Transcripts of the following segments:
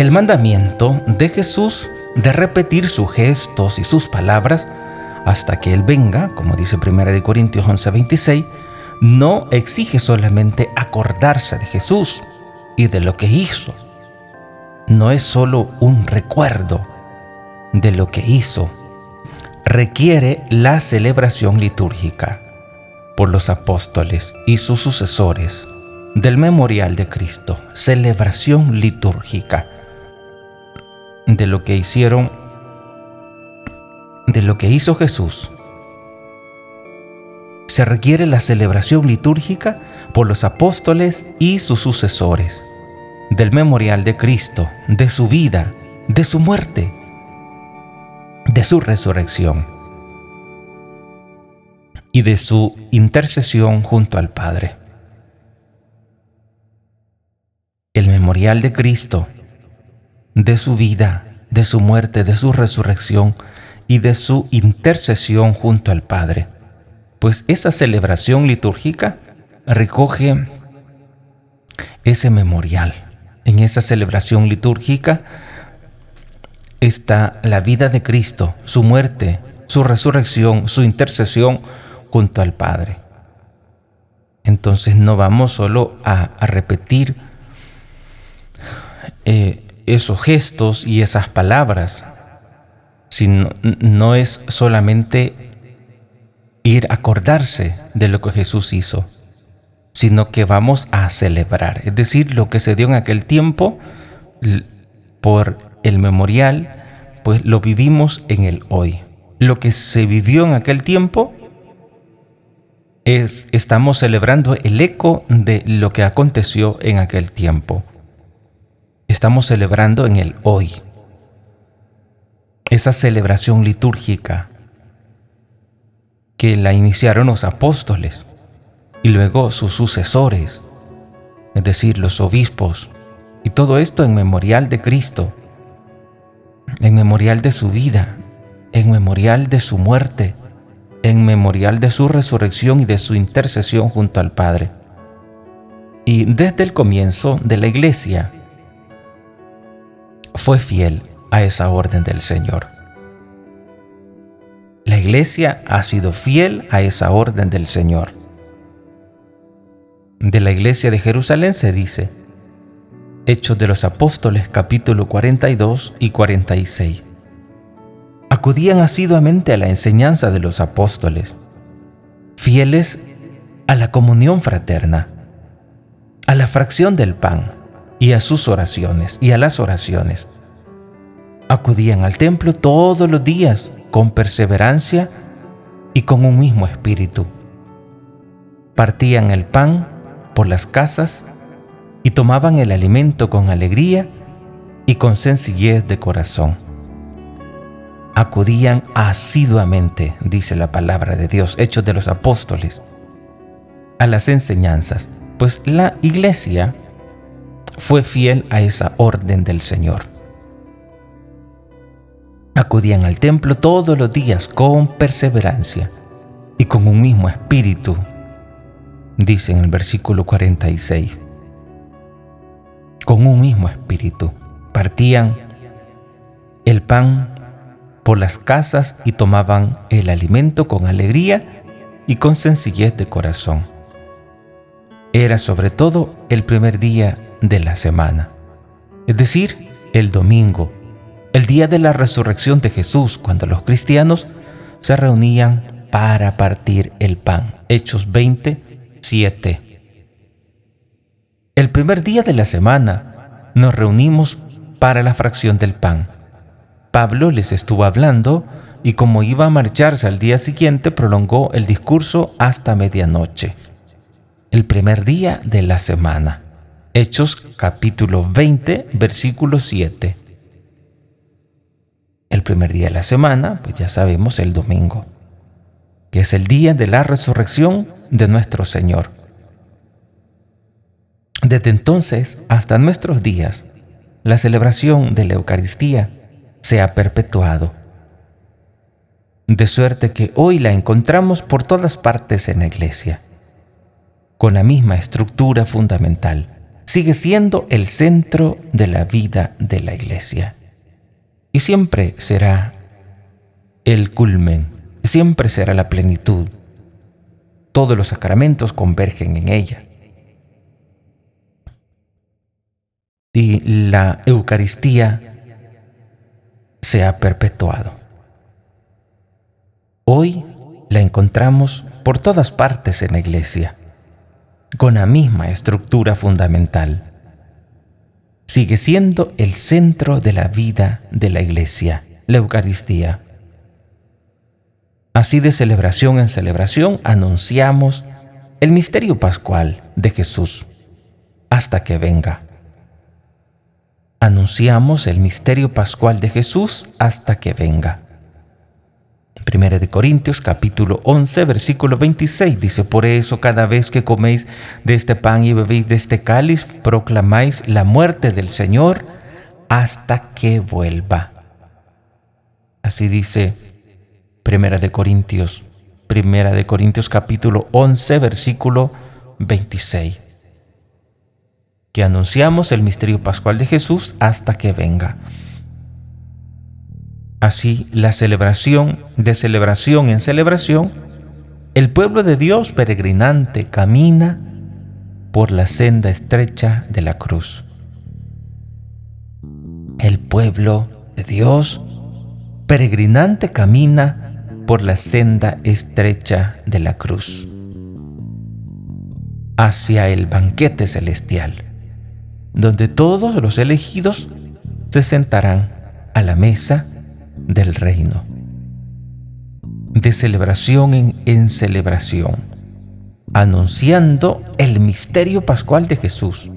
El mandamiento de Jesús de repetir sus gestos y sus palabras hasta que Él venga, como dice 1 Corintios 11:26, no exige solamente acordarse de Jesús y de lo que hizo. No es solo un recuerdo de lo que hizo. Requiere la celebración litúrgica por los apóstoles y sus sucesores del memorial de Cristo, celebración litúrgica de lo que hicieron, de lo que hizo Jesús. Se requiere la celebración litúrgica por los apóstoles y sus sucesores, del memorial de Cristo, de su vida, de su muerte, de su resurrección y de su intercesión junto al Padre. El memorial de Cristo de su vida, de su muerte, de su resurrección y de su intercesión junto al Padre. Pues esa celebración litúrgica recoge ese memorial. En esa celebración litúrgica está la vida de Cristo, su muerte, su resurrección, su intercesión junto al Padre. Entonces no vamos solo a, repetir eh, esos gestos y esas palabras, sino no es solamente ir a acordarse de lo que Jesús hizo, sino que vamos a celebrar, es decir, lo que se dio en aquel tiempo por el memorial, pues lo vivimos en el hoy. Lo que se vivió en aquel tiempo es estamos celebrando el eco de lo que aconteció en aquel tiempo estamos celebrando en el hoy. Esa celebración litúrgica que la iniciaron los apóstoles y luego sus sucesores, es decir, los obispos, y todo esto en memorial de Cristo, en memorial de su vida, en memorial de su muerte, en memorial de su resurrección y de su intercesión junto al Padre. Y desde el comienzo de la iglesia, fue fiel a esa orden del Señor. La iglesia ha sido fiel a esa orden del Señor. De la iglesia de Jerusalén se dice, Hechos de los Apóstoles capítulo 42 y 46. Acudían asiduamente a la enseñanza de los apóstoles, fieles a la comunión fraterna, a la fracción del pan, y a sus oraciones y a las oraciones. Acudían al templo todos los días con perseverancia y con un mismo espíritu. Partían el pan por las casas y tomaban el alimento con alegría y con sencillez de corazón. Acudían asiduamente, dice la palabra de Dios, Hechos de los Apóstoles, a las enseñanzas, pues la iglesia fue fiel a esa orden del Señor. Acudían al templo todos los días con perseverancia y con un mismo espíritu, dice en el versículo 46. Con un mismo espíritu partían el pan por las casas y tomaban el alimento con alegría y con sencillez de corazón. Era sobre todo el primer día de la semana, es decir, el domingo, el día de la resurrección de Jesús, cuando los cristianos se reunían para partir el pan. Hechos 27. El primer día de la semana nos reunimos para la fracción del pan. Pablo les estuvo hablando y como iba a marcharse al día siguiente prolongó el discurso hasta medianoche. El primer día de la semana. Hechos capítulo 20, versículo 7. El primer día de la semana, pues ya sabemos, el domingo, que es el día de la resurrección de nuestro Señor. Desde entonces hasta nuestros días, la celebración de la Eucaristía se ha perpetuado. De suerte que hoy la encontramos por todas partes en la iglesia, con la misma estructura fundamental sigue siendo el centro de la vida de la iglesia. Y siempre será el culmen, siempre será la plenitud. Todos los sacramentos convergen en ella. Y la Eucaristía se ha perpetuado. Hoy la encontramos por todas partes en la iglesia, con la misma estructura fundamental. Sigue siendo el centro de la vida de la iglesia, la Eucaristía. Así de celebración en celebración anunciamos el misterio pascual de Jesús hasta que venga. Anunciamos el misterio pascual de Jesús hasta que venga. Primera de Corintios capítulo 11 versículo 26 dice, por eso cada vez que coméis de este pan y bebéis de este cáliz, proclamáis la muerte del Señor hasta que vuelva. Así dice Primera de Corintios, Primera de Corintios capítulo 11 versículo 26. Que anunciamos el misterio pascual de Jesús hasta que venga. Así, la celebración de celebración en celebración, el pueblo de Dios peregrinante camina por la senda estrecha de la cruz. El pueblo de Dios peregrinante camina por la senda estrecha de la cruz hacia el banquete celestial, donde todos los elegidos se sentarán a la mesa del reino. De celebración en, celebración, anunciando el misterio pascual de Jesús.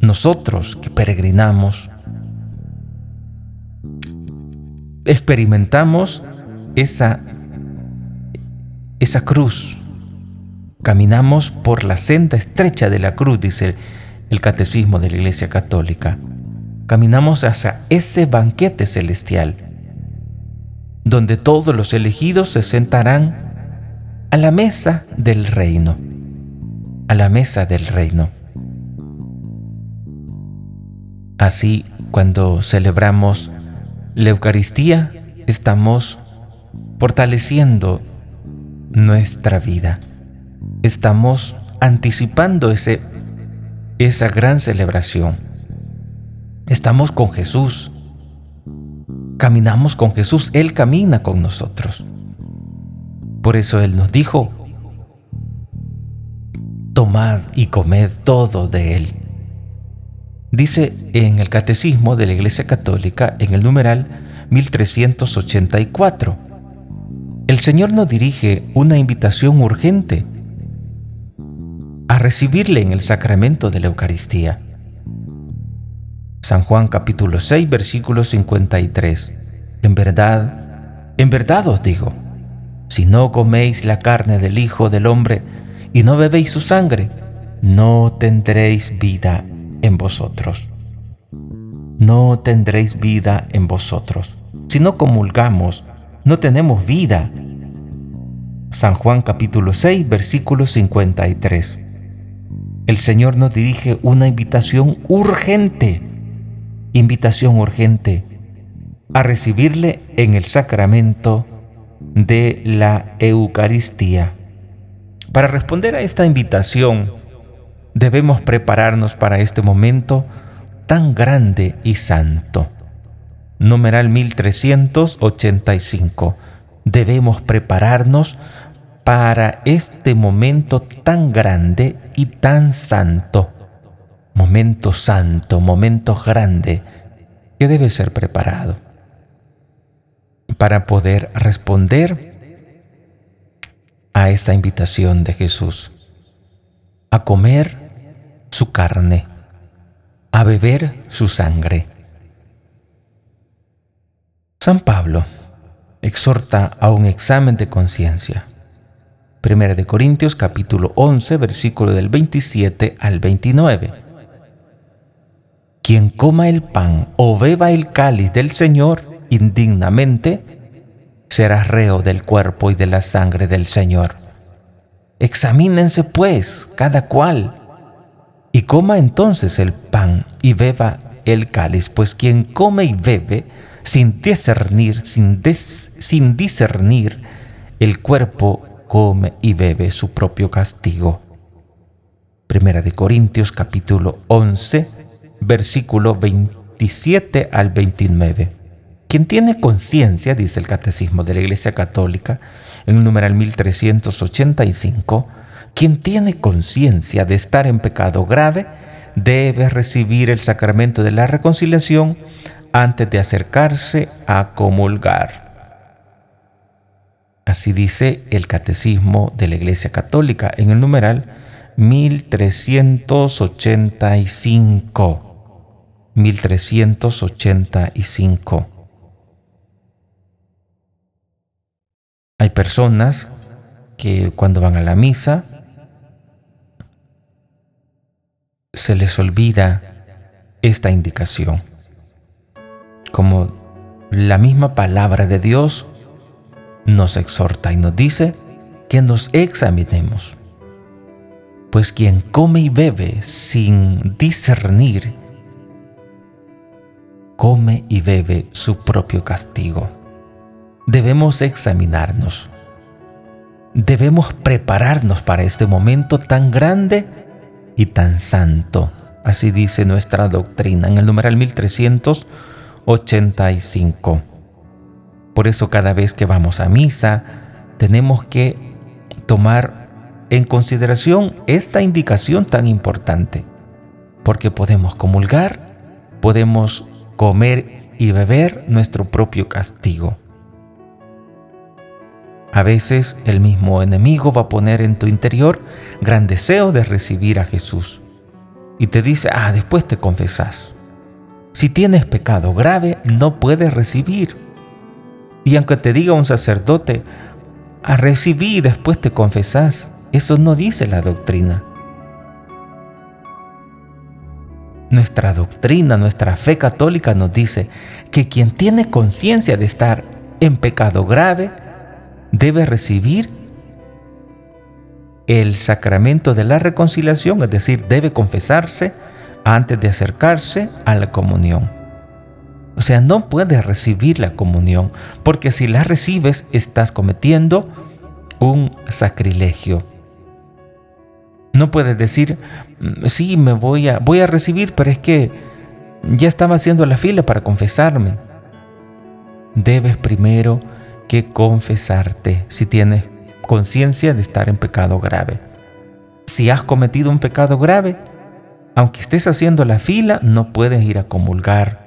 Nosotros que peregrinamos, experimentamos esa, esa cruz. Caminamos por la senda estrecha de la cruz, dice el catecismo de la Iglesia Católica caminamos hacia ese banquete celestial, donde todos los elegidos se sentarán a la mesa del reino, a la mesa del reino. Así, cuando celebramos la Eucaristía, estamos fortaleciendo nuestra vida. Estamos anticipando ese, esa gran celebración Estamos con Jesús. Caminamos con Jesús. Él camina con nosotros. Por eso Él nos dijo, tomad y comed todo de Él. Dice en el Catecismo de la Iglesia Católica, en el numeral 1384, el Señor nos dirige una invitación urgente a recibirle en el sacramento de la Eucaristía. San Juan capítulo 6 versículo 53. En verdad, en verdad os digo, si no coméis la carne del Hijo del Hombre y no bebéis su sangre, no tendréis vida en vosotros. No tendréis vida en vosotros. Si no comulgamos, no tenemos vida. San Juan capítulo 6 versículo 53. El Señor nos dirige una invitación urgente invitación urgente a recibirle en el sacramento de la Eucaristía. Para responder a esta invitación, debemos prepararnos para este momento tan grande y santo. Numeral 1385. Debemos prepararnos para este momento tan grande y tan santo momento santo, momento grande que debe ser preparado para poder responder a esta invitación de Jesús, a comer su carne, a beber su sangre. San Pablo exhorta a un examen de conciencia. Primera de Corintios capítulo 11 versículo del 27 al 29. Quien coma el pan o beba el cáliz del Señor indignamente, será reo del cuerpo y de la sangre del Señor. Examínense pues cada cual coma entonces el pan y beba el cáliz, pues quien come y bebe sin discernir, sin, sin discernir el cuerpo, come y bebe su propio castigo. Primera de Corintios capítulo 11, versículo 27 al 29. Quien tiene conciencia, dice el Catecismo de la Iglesia Católica, en el numeral 1385, quien tiene conciencia de estar en pecado grave, debe recibir el sacramento de la reconciliación antes de acercarse a comulgar. Así dice el Catecismo de la Iglesia Católica en el numeral 1385. 1385. Hay personas que cuando van a la misa se les olvida esta indicación. Como la misma palabra de Dios nos exhorta y nos dice que nos examinemos. Pues quien come y bebe sin discernir, come y bebe su propio castigo. Debemos examinarnos. Debemos prepararnos para este momento tan grande y tan santo. Así dice nuestra doctrina en el numeral 1385. Por eso cada vez que vamos a misa tenemos que tomar en consideración esta indicación tan importante, porque podemos comulgar, podemos comer y beber nuestro propio castigo. A veces el mismo enemigo va a poner en tu interior gran deseo de recibir a Jesús. Y te dice, ah, después te confesás. Si tienes pecado grave, no puedes recibir. Y aunque te diga un sacerdote, a recibir y después te confesás, eso no dice la doctrina. Nuestra doctrina, nuestra fe católica nos dice que quien tiene conciencia de estar en pecado grave, debe recibir el sacramento de la reconciliación, es decir, debe confesarse antes de acercarse a la comunión. O sea, no puedes recibir la comunión, porque si la recibes estás cometiendo un sacrilegio. No puedes decir, mm, sí, me voy a, voy a recibir, pero es que ya estaba haciendo la fila para confesarme. Debes primero que confesarte si tienes conciencia de estar en pecado grave. Si has cometido un pecado grave, aunque estés haciendo la fila, no puedes ir a comulgar.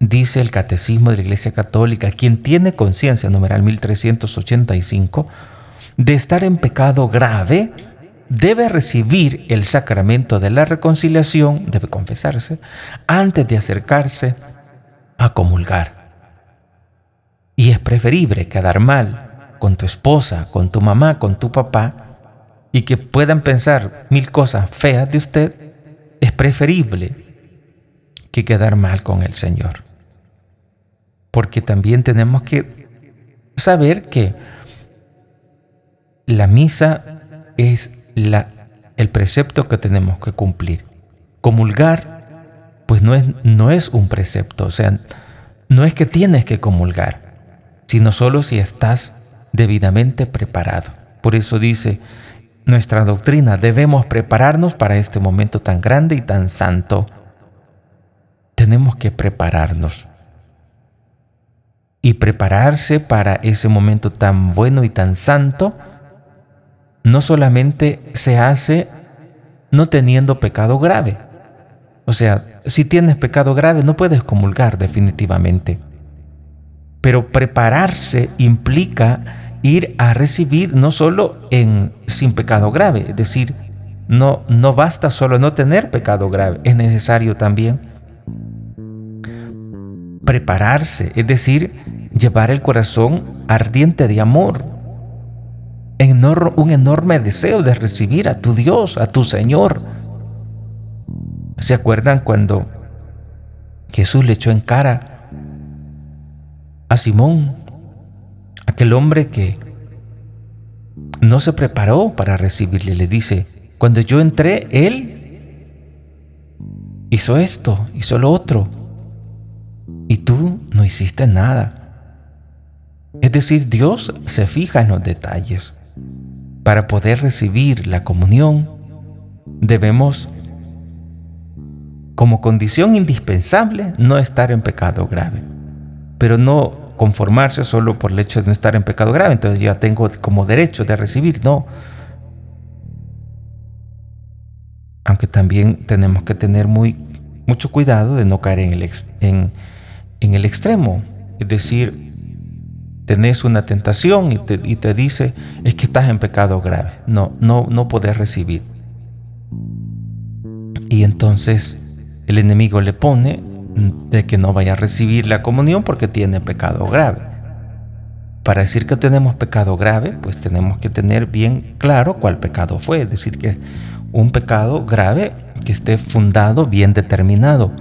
Dice el Catecismo de la Iglesia Católica, quien tiene conciencia, numeral 1385, de estar en pecado grave, debe recibir el sacramento de la reconciliación, debe confesarse, antes de acercarse a comulgar. Y es preferible quedar mal con tu esposa, con tu mamá, con tu papá, y que puedan pensar mil cosas feas de usted, es preferible que quedar mal con el Señor. Porque también tenemos que saber que la misa es el precepto que tenemos que cumplir. Comulgar, pues no es, no es un precepto, o sea, no es que tienes que comulgar sino solo si estás debidamente preparado. Por eso dice nuestra doctrina, debemos prepararnos para este momento tan grande y tan santo. Tenemos que prepararnos. Y prepararse para ese momento tan bueno y tan santo no solamente se hace no teniendo pecado grave. O sea, si tienes pecado grave no puedes comulgar definitivamente. Pero prepararse implica ir a recibir no solo en sin pecado grave, es decir, no, no basta solo no tener pecado grave, es necesario también prepararse, es decir, llevar el corazón ardiente de amor, un enorme deseo de recibir a tu Dios, a tu Señor. ¿Se acuerdan cuando Jesús le echó en cara a Simón, aquel hombre que no se preparó para recibirle, le dice, cuando yo entré, Él hizo esto, hizo lo otro. Y tú no hiciste nada. Es decir, Dios se fija en los detalles. Para poder recibir la comunión, debemos, como condición indispensable, no estar en pecado grave. Pero no conformarse solo por el hecho de no estar en pecado grave. Entonces ya tengo como derecho de recibir. No. Aunque también tenemos que tener muy, mucho cuidado de no caer en el, en, en el extremo. Es decir, tenés una tentación y te, dice, es que estás en pecado grave. No, no, no podés recibir. Y entonces el enemigo le pone de que no vaya a recibir la comunión porque tiene pecado grave. Para decir que tenemos pecado grave, pues tenemos que tener bien claro cuál pecado fue. Es decir, que un pecado grave que esté fundado, bien determinado,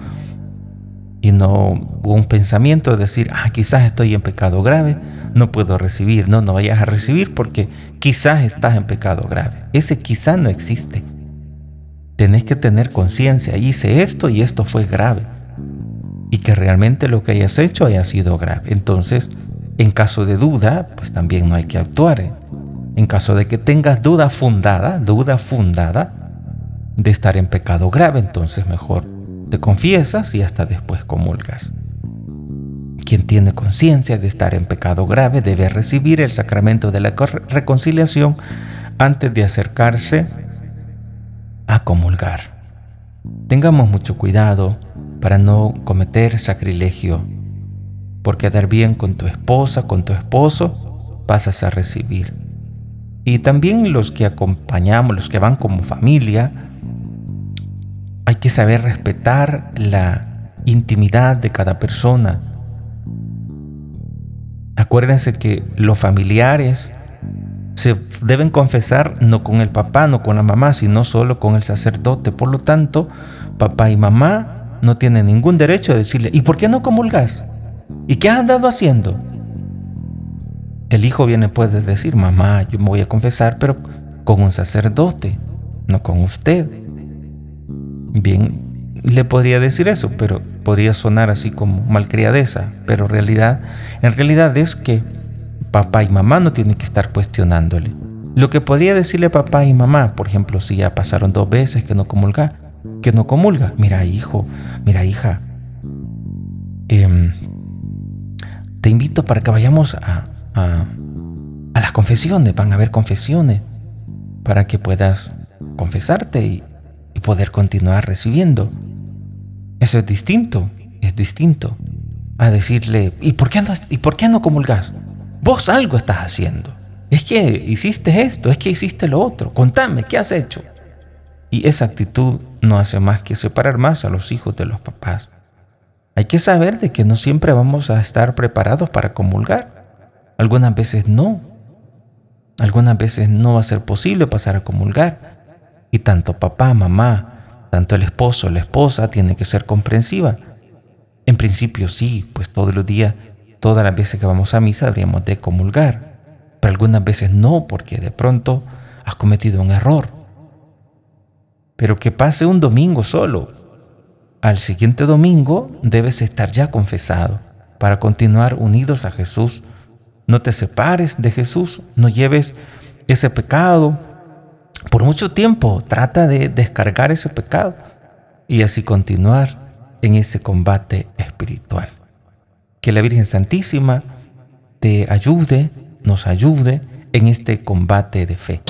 y no un pensamiento de decir, ah, quizás estoy en pecado grave, no puedo recibir. No, no vayas a recibir porque quizás estás en pecado grave. Ese quizás no existe. Tenés que tener conciencia, hice esto y esto fue grave. Y que realmente lo que hayas hecho haya sido grave. Entonces, en caso de duda, pues también no hay que actuar. En caso de que tengas duda fundada, duda fundada de estar en pecado grave, entonces mejor te confiesas y hasta después comulgas. Quien tiene conciencia de estar en pecado grave debe recibir el sacramento de la reconciliación antes de acercarse a comulgar. Tengamos mucho cuidado para no cometer sacrilegio. Por quedar bien con tu esposa, con tu esposo, pasas a recibir. Y también los que acompañamos, los que van como familia, que saber respetar la intimidad de cada persona. Acuérdense que los familiares se deben confesar no con el papá, no con la mamá, sino solo con el sacerdote. Por lo tanto, papá y mamá no tienen ningún derecho a decirle, ¿y por qué no comulgas? ¿Y qué has andado haciendo? El hijo viene puede decir, mamá, yo me voy a confesar, pero con un sacerdote, no con usted. Bien, le podría decir eso, pero podría sonar así como malcriadeza, pero realidad, en realidad es que papá y mamá no tienen que estar cuestionándole. Lo que podría decirle papá y mamá, por ejemplo, si ya pasaron dos veces que no comulga, que no comulga, mira hijo, mira hija, em, te invito para que vayamos a, a, a las confesiones, van a haber confesiones, para que puedas confesarte y poder continuar recibiendo. Eso es distinto, es distinto a decirle, ¿y por qué no, ¿y por qué no comulgas? Vos algo estás haciendo. Es que hiciste esto, es que hiciste lo otro. Contame, ¿qué has hecho? Y esa actitud no hace más que separar más a los hijos de los papás. Hay que saber de que no siempre vamos a estar preparados para comulgar. Algunas veces no. Algunas veces no va a ser posible pasar a comulgar. Y tanto papá, mamá, tanto el esposo, la esposa tiene que ser comprensiva. En principio sí, pues todos los días, todas las veces que vamos a misa deberíamos de comulgar. Pero algunas veces no, porque de pronto has cometido un error. Pero que pase un domingo solo. Al siguiente domingo debes estar ya confesado para continuar unidos a Jesús. No te separes de Jesús, no lleves ese pecado, por mucho tiempo trata de descargar ese pecado y así continuar en ese combate espiritual. Que la Virgen Santísima te ayude, nos ayude en este combate de fe.